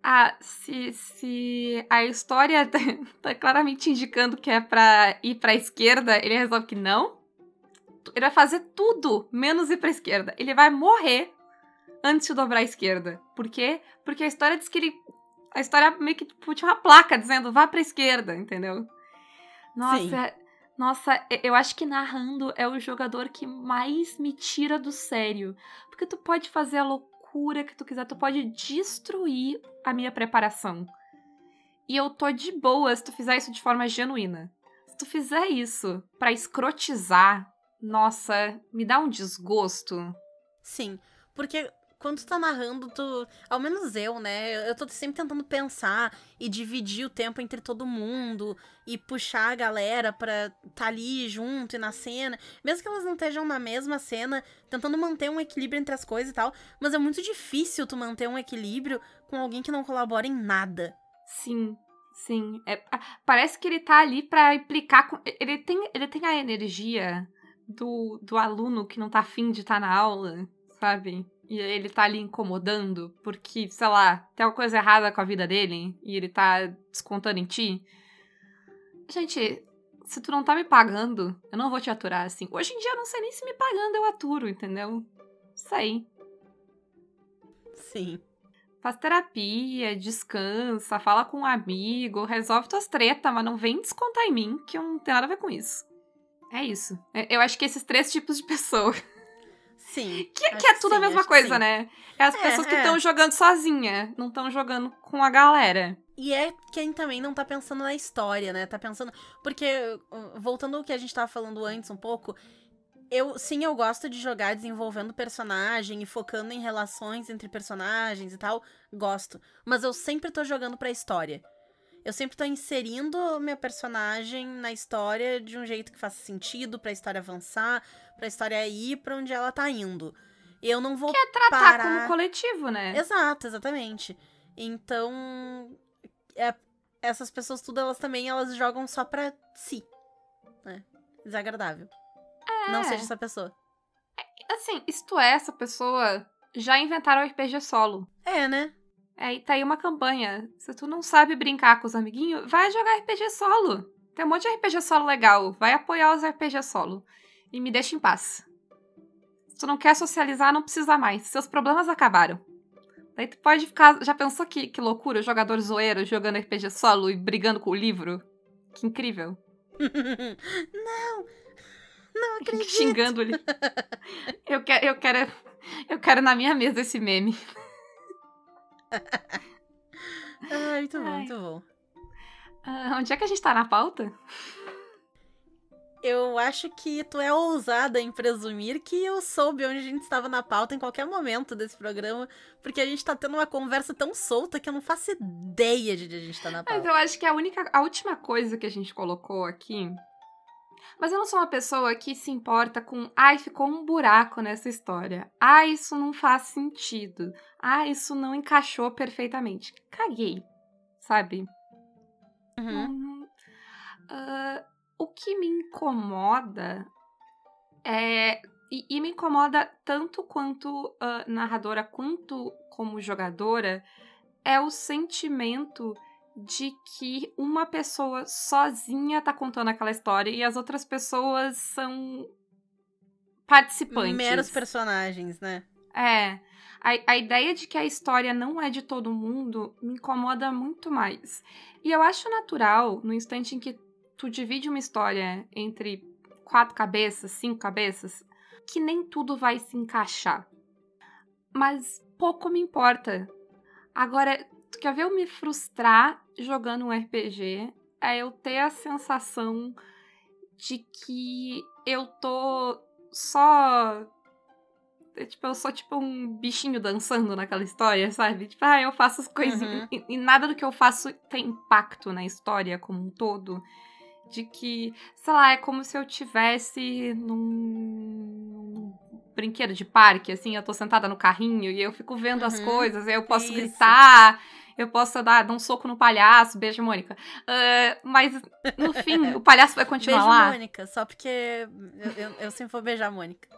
Ah, se, se a história tá, tá claramente indicando que é pra ir pra esquerda, ele resolve que não. Ele vai fazer tudo menos ir pra esquerda. Ele vai morrer antes de dobrar a esquerda. Por quê? Porque a história diz que ele. A história meio que tipo, tinha uma placa dizendo vá pra esquerda, entendeu? Nossa, Sim. nossa, eu acho que narrando é o jogador que mais me tira do sério. Porque tu pode fazer a loucura que tu quiser, tu pode destruir a minha preparação. E eu tô de boa se tu fizer isso de forma genuína. Se tu fizer isso pra escrotizar, nossa, me dá um desgosto. Sim. Porque quando tu tá narrando, tu. Ao menos eu, né? Eu tô sempre tentando pensar e dividir o tempo entre todo mundo e puxar a galera pra tá ali junto e na cena. Mesmo que elas não estejam na mesma cena, tentando manter um equilíbrio entre as coisas e tal. Mas é muito difícil tu manter um equilíbrio com alguém que não colabora em nada. Sim, sim. É, parece que ele tá ali pra implicar com. Ele tem, ele tem a energia do, do aluno que não tá afim de estar na aula, sabe? E ele tá ali incomodando porque, sei lá, tem alguma coisa errada com a vida dele e ele tá descontando em ti. Gente, se tu não tá me pagando, eu não vou te aturar assim. Hoje em dia eu não sei nem se me pagando eu aturo, entendeu? Isso aí. Sim. Faz terapia, descansa, fala com um amigo, resolve tuas tretas, mas não vem descontar em mim, que eu não tenho nada a ver com isso. É isso. É- Eu acho que esses três tipos de pessoa. Sim. Que, que é tudo a sim, mesma acho que coisa, né? É as É, pessoas que é. estão jogando sozinha, não estão jogando com a galera. E é quem também não tá pensando na história, né? Tá pensando. Porque, uh, voltando ao que a gente tava falando antes um pouco, eu sim, eu gosto de jogar desenvolvendo personagem e focando em relações entre personagens e tal. Gosto. Mas eu sempre tô jogando pra história. Eu sempre tô inserindo meu personagem na história de um jeito que faça sentido pra história avançar, pra história ir pra onde ela tá indo. Eu não vou Tratar parar... como coletivo, né? Exato, exatamente. Então, é- essas pessoas tudo, elas também, elas jogam só pra si, né? Desagradável. Não É. seja essa pessoa. Assim, se tu é essa pessoa, já inventaram o RPG solo. É, né? É, e tá aí uma campanha. Se tu não sabe brincar com os amiguinhos, vai jogar RPG solo. Tem um monte de RPG solo legal. Vai apoiar os RPG solo. E me deixa em paz. Se tu não quer socializar, não precisa mais. Seus problemas acabaram. Daí tu pode ficar. Já pensou que, que loucura? Jogador zoeiro jogando RPG solo e brigando com o livro? Que incrível. não! Não acredito! Xingando ele. Eu quero, eu quero. Eu quero na minha mesa esse meme. Ai, muito bom, Ai. muito bom. Ah, onde é que a gente tá na pauta? Eu acho que tu é ousada em presumir que eu soube onde a gente estava na pauta em qualquer momento desse programa, porque a gente tá tendo uma conversa tão solta que eu não faço ideia de onde a gente tá na Mas pauta. eu acho que a única, a última coisa que a gente colocou aqui. Mas eu não sou uma pessoa que se importa com, ai, ficou um buraco nessa história. Ah, isso não faz sentido. Ah, isso não encaixou perfeitamente. Caguei, sabe? Uhum. Hum, ah, o que me incomoda é. E, e me incomoda tanto quanto ah, narradora quanto como jogadora é o sentimento de que uma pessoa sozinha tá contando aquela história e as outras pessoas são participantes. Meros personagens, né? É. A, a ideia de que a história não é de todo mundo me incomoda muito mais. E eu acho natural, no instante em que tu divide uma história entre quatro cabeças, cinco cabeças, que nem tudo vai se encaixar. Mas pouco me importa. Agora, tu quer ver eu me frustrar jogando um RPG? É eu ter a sensação de que eu tô só. É, tipo, eu sou tipo um bichinho dançando naquela história, sabe? Tipo, ah, eu faço as coisinhas. Uhum. E, e nada do que eu faço tem impacto na história como um todo de que, sei lá, é como se eu tivesse num brinquedo de parque, assim, eu tô sentada no carrinho e eu fico vendo uhum, as coisas, aí eu posso isso. gritar, eu posso dar, dar um soco no palhaço, beijo, Mônica. Uh, mas, no fim, o palhaço vai continuar beijo, lá. Mônica, só porque eu, eu, eu sempre vou beijar a Mônica.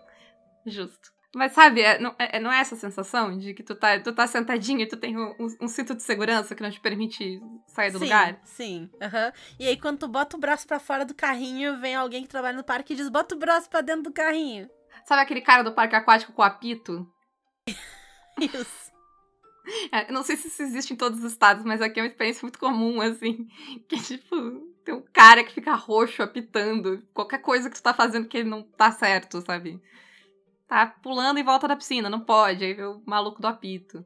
Justo. Mas sabe, é, não, é, não é essa sensação de que tu tá, tu tá sentadinho e tu tem um, um, cinto de segurança que não te permite sair do sim, lugar? Sim, uhum. E aí quando tu bota o braço para fora do carrinho, vem alguém que trabalha no parque e diz, bota o braço para dentro do carrinho. Sabe aquele cara do parque aquático com o apito? Isso. É, não sei se isso existe em todos os estados, mas aqui é uma experiência muito comum, assim. Que, tipo, tem um cara que fica roxo apitando. Qualquer coisa que tu tá fazendo que não tá certo, sabe? tá pulando em volta da piscina, não pode, aí vê o maluco do apito.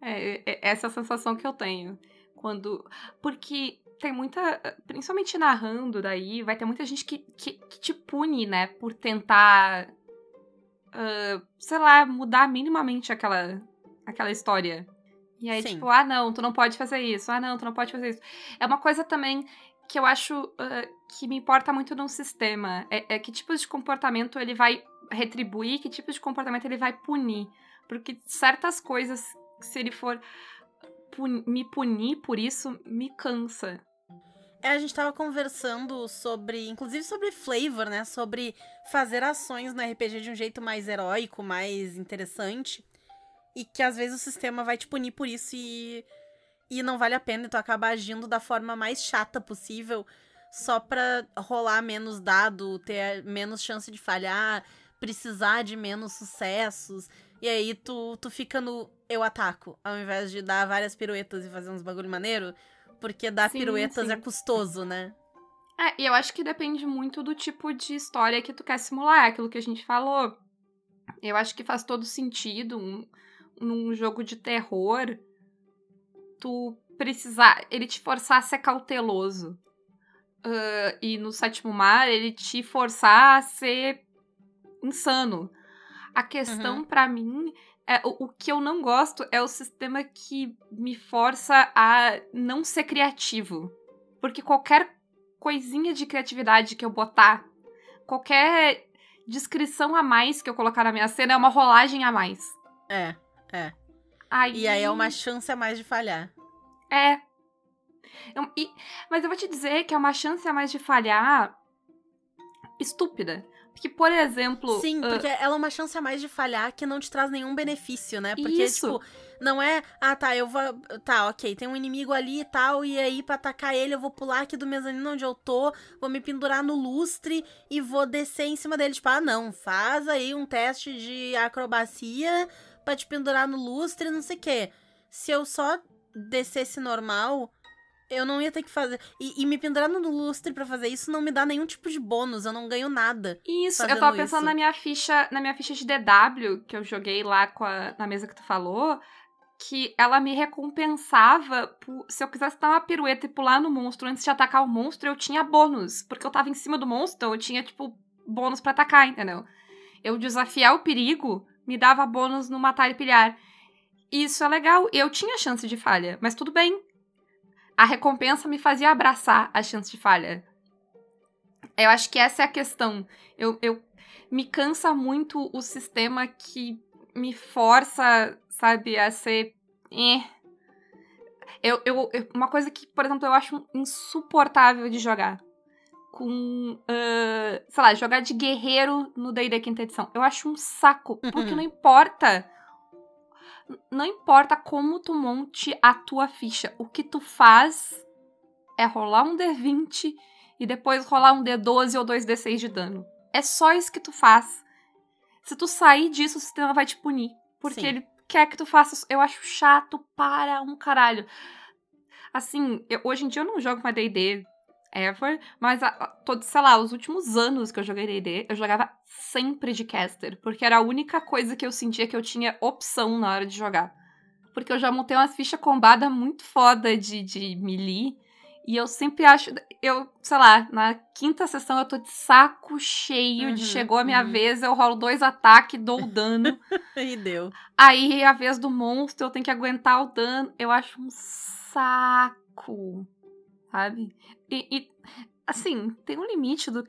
É, é, essa é a sensação que eu tenho. Quando. Porque tem muita. Principalmente narrando daí, vai ter muita gente que, que, que te pune, né? Por tentar. Uh, sei lá, mudar minimamente aquela, aquela história. E aí, Sim. tipo, ah, não, tu não pode fazer isso. Ah, não, tu não pode fazer isso. É uma coisa também que eu acho uh, que me importa muito num sistema. É, é que tipos de comportamento ele vai retribuir, que tipo de comportamento ele vai punir. Porque certas coisas, se ele for pun me punir por isso, me cansa. É, a gente tava conversando sobre, inclusive sobre flavor, né? Sobre fazer ações no RPG de um jeito mais heróico, mais interessante. E que às vezes o sistema vai te punir por isso e, e não vale a pena. E tu acaba agindo da forma mais chata possível só pra rolar menos dado, ter menos chance de falhar, precisar de menos sucessos. E aí tu, tu fica no eu ataco, ao invés de dar várias piruetas e fazer uns bagulho maneiro. Porque dar sim, piruetas sim. é custoso, né? É, e eu acho que depende muito do tipo de história que tu quer simular, aquilo que a gente falou. Eu acho que faz todo sentido um, num jogo de terror tu precisar. ele te forçar a ser cauteloso. Uh, e no sétimo mar, ele te forçar a ser insano. A questão uhum. para mim é o, o, que eu não gosto é o sistema que me força a não ser criativo. Porque qualquer coisinha de criatividade que eu botar, qualquer descrição a mais que eu colocar na minha cena é uma rolagem a mais. É, é. Aí... E aí é uma chance a mais de falhar. É. Eu, e, mas eu vou te dizer que é uma chance a mais de falhar estúpida. Porque, por exemplo. Sim, uh... porque ela é uma chance a mais de falhar que não te traz nenhum benefício, né? Porque, Isso. tipo, não é. Ah, tá, eu vou. Tá, ok, tem um inimigo ali e tal, e aí pra atacar ele eu vou pular aqui do mezanino onde eu tô, vou me pendurar no lustre e vou descer em cima dele. Tipo, ah, não, faz aí um teste de acrobacia pra te pendurar no lustre, não sei o quê. Se eu só descesse normal eu não ia ter que fazer. E, e me pendurar no lustre para fazer isso não me dá nenhum tipo de bônus, eu não ganho nada. Isso, eu tava pensando isso. na minha ficha, na minha ficha de DW, que eu joguei lá com a, na mesa que tu falou, que ela me recompensava por, se eu quisesse dar uma pirueta e pular no monstro antes de atacar o monstro, eu tinha bônus, porque eu tava em cima do monstro, então eu tinha tipo bônus para atacar, entendeu? Eu desafiar o perigo me dava bônus no matar e pilhar. Isso é legal. Eu tinha chance de falha, mas tudo bem a recompensa me fazia abraçar a chance de falha. Eu acho que essa é a questão. Eu, eu me cansa muito o sistema que me força, sabe, a ser. Eh. Eu, eu, uma coisa que, por exemplo, eu acho insuportável de jogar. Com. Uh, sei lá, jogar de guerreiro no DD Quinta Edição. Eu acho um saco. Porque uhum. não importa não importa como tu monte a tua ficha, o que tu faz é rolar um D20 e depois rolar um D12 ou 2D6 de dano. É só isso que tu faz. Se tu sair disso, o sistema vai te punir. Porque Sim. ele quer que tu faça. Eu acho chato para um caralho. Assim, eu- hoje em dia eu não jogo mais DD ever, mas a, todos, sei lá, os últimos anos que eu joguei DD, eu jogava sempre de caster. Porque era a única coisa que eu sentia que eu tinha opção na hora de jogar. Porque eu já montei umas fichas combada muito foda de, de melee. E eu sempre acho. Eu, sei lá, na quinta sessão eu tô de saco cheio de Uhum, chegou a minha uhum. vez, eu rolo dois ataques, dou o dano. E deu. Aí a vez do monstro eu tenho que aguentar o dano. Eu acho um saco. Sabe? E, e, assim, tem um limite do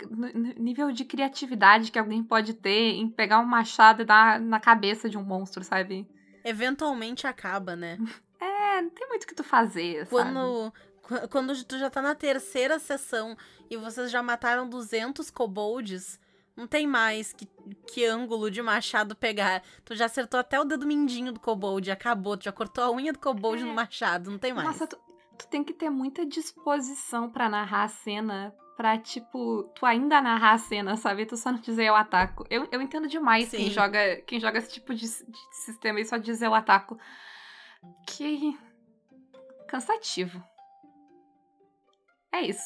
nível de criatividade que alguém pode ter em pegar um machado e dar na cabeça de um monstro, sabe? Eventualmente acaba, né? É, não tem muito o que tu fazer, sabe? Quando, qu- quando tu já tá na terceira sessão e vocês já mataram 200 kobolds, não tem mais que, que ângulo de machado pegar. Tu já acertou até o dedo mindinho do kobold, acabou. Tu já cortou a unha do kobold É. no machado, não tem mais. Nossa, tu, tu tem que ter muita disposição pra narrar a cena. Pra, tipo, tu ainda narrar a cena, sabe? Tu só não dizer eu ataco. Eu, eu entendo demais quem joga, quem joga esse tipo de, de sistema e só dizer eu ataco. Que. cansativo. É isso.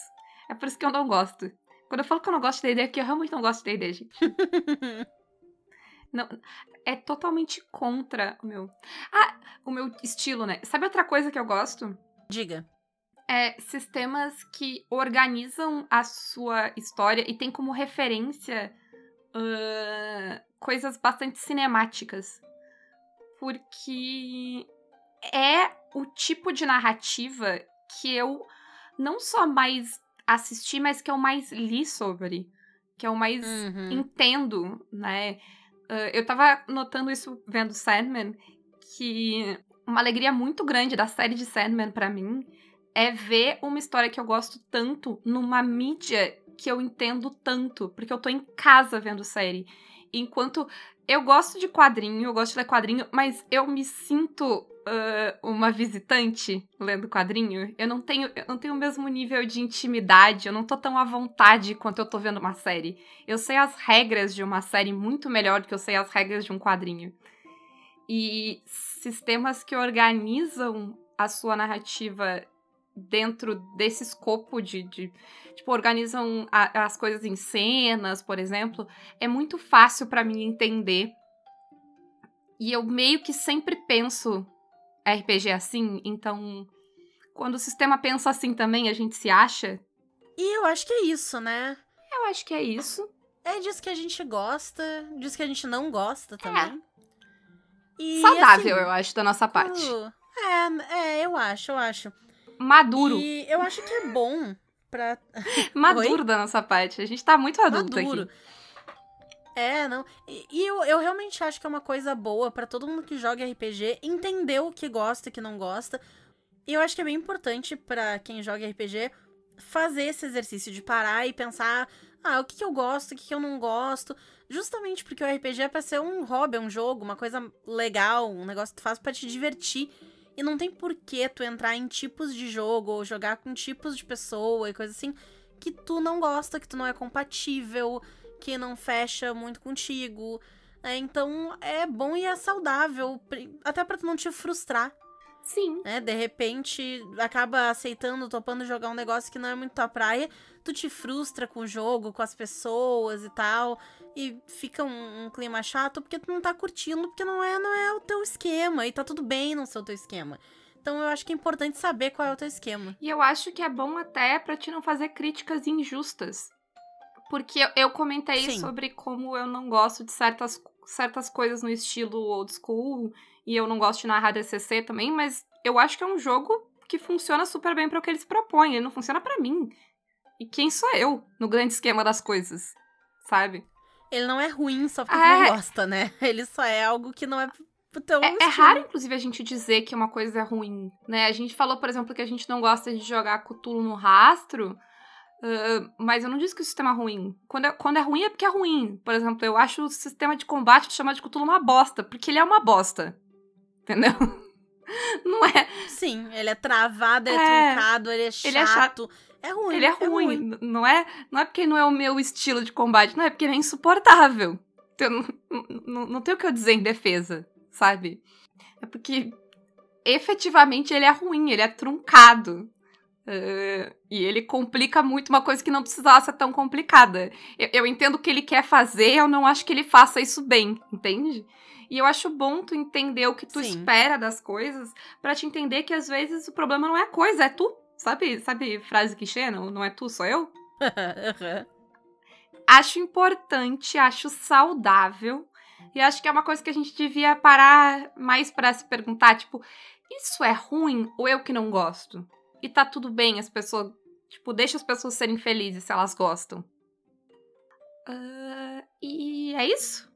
É por isso que eu não gosto. Quando eu falo que eu não gosto de D&D, é que eu realmente não gosto de D&D, gente. Não, é totalmente contra o meu. Ah, o meu estilo, né? Sabe outra coisa que eu gosto? Diga. É sistemas que organizam a sua história e tem como referência ah, coisas bastante cinemáticas. Porque é o tipo de narrativa que eu não só mais assisti, mas que eu mais li sobre. Que eu mais Uhum. entendo, né? Ah, eu tava notando isso vendo Sandman, que uma alegria muito grande da série de Sandman pra mim é ver uma história que eu gosto tanto numa mídia que eu entendo tanto, porque eu tô em casa vendo série. Enquanto eu gosto de quadrinho, eu gosto de ler quadrinho, mas eu me sinto ah, uma visitante lendo quadrinho. Eu não tenho, eu não tenho o mesmo nível de intimidade, eu não tô tão à vontade quanto eu tô vendo uma série. Eu sei as regras de uma série muito melhor do que eu sei as regras de um quadrinho. E sistemas que organizam a sua narrativa dentro desse escopo de. de tipo, organizam a- as coisas em cenas, por exemplo, é muito fácil pra mim entender. E eu meio que sempre penso RPG assim, então. Quando o sistema pensa assim também, a gente se acha. E eu acho que é isso, né? Eu acho que é isso. É disso que a gente gosta, disso que a gente não gosta também. E, Saudável, assim, eu acho, da nossa parte. uh, É, é, eu acho, eu acho. Maduro. E eu acho que é bom pra. Maduro da nossa parte. A gente tá muito adulto Maduro. aqui. É, não. E, e eu, eu realmente acho que é uma coisa boa pra todo mundo que joga RPG entender o que gosta e o que não gosta. E eu acho que é bem importante pra quem joga RPG fazer esse exercício de parar e pensar: ah, o que, que eu gosto, o que, que eu não gosto. Justamente porque o RPG é pra ser um hobby, um jogo, uma coisa legal, um negócio que tu faz pra te divertir. E não tem porquê tu entrar em tipos de jogo ou jogar com tipos de pessoa e coisa assim que tu não gosta, que tu não é compatível, que não fecha muito contigo. É, então é bom e é saudável, até pra tu não te frustrar, Sim. né? De repente acaba aceitando, topando jogar um negócio que não é muito tua praia, tu te frustra com o jogo, com as pessoas e tal, e fica um, um clima chato porque tu não tá curtindo, porque não é, não é o teu esquema, e tá tudo bem não ser o teu esquema. Então eu acho que é importante saber qual é o teu esquema. E eu acho que é bom até pra te não fazer críticas injustas. Porque eu, eu comentei Sim. sobre como eu não gosto de certas, certas coisas no estilo old school. E eu não gosto de narrar DCC também, mas eu acho que é um jogo que funciona super bem para o que eles propõem. Ele não funciona pra mim. E quem sou eu no grande esquema das coisas? Sabe? Ele não é ruim só porque É. não gosta, né? Ele só é algo que não é teu É, é raro, inclusive, a gente dizer que uma coisa é ruim, né? A gente falou, por exemplo, que a gente não gosta de jogar Cthulhu no rastro, ah, mas eu não disse que o sistema é ruim. Quando é, quando é ruim é porque é ruim. Por exemplo, eu acho o sistema de combate de chamar de Cthulhu uma bosta, porque ele é uma bosta. entendeu? Não é. Sim, ele é travado, ele é, É, truncado, ele é chato. ele é chato. É ruim. Ele é ruim. N- Não é, não é porque não é o meu estilo de combate, não é porque ele é insuportável. Então, não, não, não tem o que eu dizer em defesa, sabe? É porque efetivamente ele é ruim, ele é truncado. Eh, e ele complica muito uma coisa que não precisava ser tão complicada. Eu, eu entendo o que ele quer fazer, eu não acho que ele faça isso bem, entende? E eu acho bom tu entender o que tu Sim. espera das coisas, pra te entender que às vezes o problema não é a coisa, é tu. Sabe, sabe frase clichê? Não, não é tu, sou eu? Acho importante, acho saudável. E acho que é uma coisa que a gente devia parar mais pra se perguntar, tipo, isso é ruim ou eu que não gosto? E tá tudo bem, as pessoas, tipo, deixa as pessoas serem felizes se elas gostam. Ah, e é isso?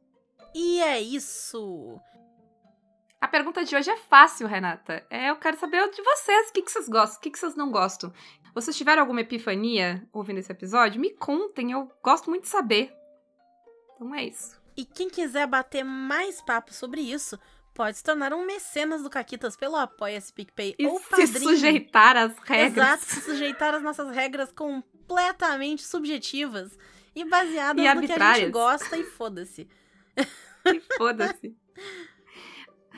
e é isso. A pergunta de hoje é fácil, Renata. É, eu quero saber de vocês, o que, que vocês gostam, o que, que vocês não gostam. Vocês tiveram alguma epifania ouvindo esse episódio? Me contem, eu gosto muito de saber. Então é isso. E quem quiser bater mais papo sobre isso, pode se tornar um mecenas do Caquitas pelo Apoia-se PicPay E ou se Padrim. sujeitar às regras. Exato, se sujeitar às nossas regras completamente subjetivas e baseadas E no que a gente gosta e foda-se. E Foda-se.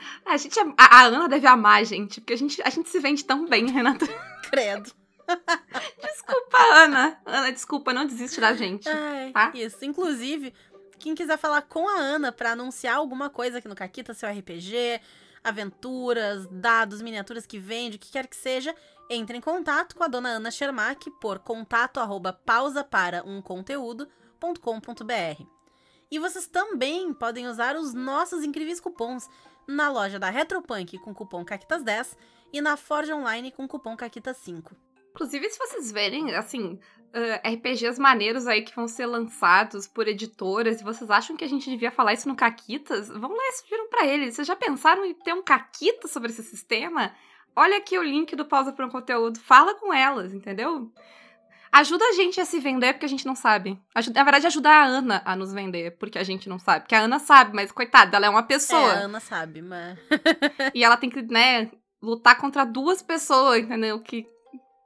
A gente, a, a Ana deve amar a gente, porque a gente, a gente se vende tão bem, Renata. Credo. Desculpa, Ana. Ana, desculpa, não desiste da gente. Ai, Tá? Isso. Inclusive, quem quiser falar com a Ana pra anunciar alguma coisa aqui no Caquita, seu RPG, aventuras, dados, miniaturas que vende, o que quer que seja, entre em contato com a dona Ana Schermack por contato arroba pausa para um conteúdo.com.br. E vocês também podem usar os nossos incríveis cupons na loja da Retropunk com cupom CAQUITAS10 e na Forge Online com cupom CAQUITAS5. Inclusive, se vocês verem, assim, ah, RPGs maneiros aí que vão ser lançados por editoras e vocês acham que a gente devia falar isso no Caquitas, vão lá e sugiram pra eles. Vocês já pensaram em ter um Caquita sobre esse sistema? Olha aqui o link do Pausa para um Conteúdo. Fala com elas, entendeu? Ajuda a gente a se vender, porque a gente não sabe. Ajuda, na verdade, ajuda a Ana a nos vender, porque a gente não sabe. Porque a Ana sabe, mas coitada, ela é uma É, pessoa. a Ana sabe, mas. E ela tem que, né, lutar contra duas pessoas, entendeu? Que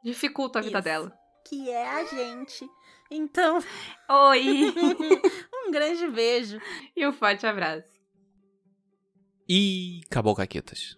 dificulta a vida Isso. dela. que é a gente. Então, Oi! um grande beijo. e um forte abraço. E acabou, Caquetas.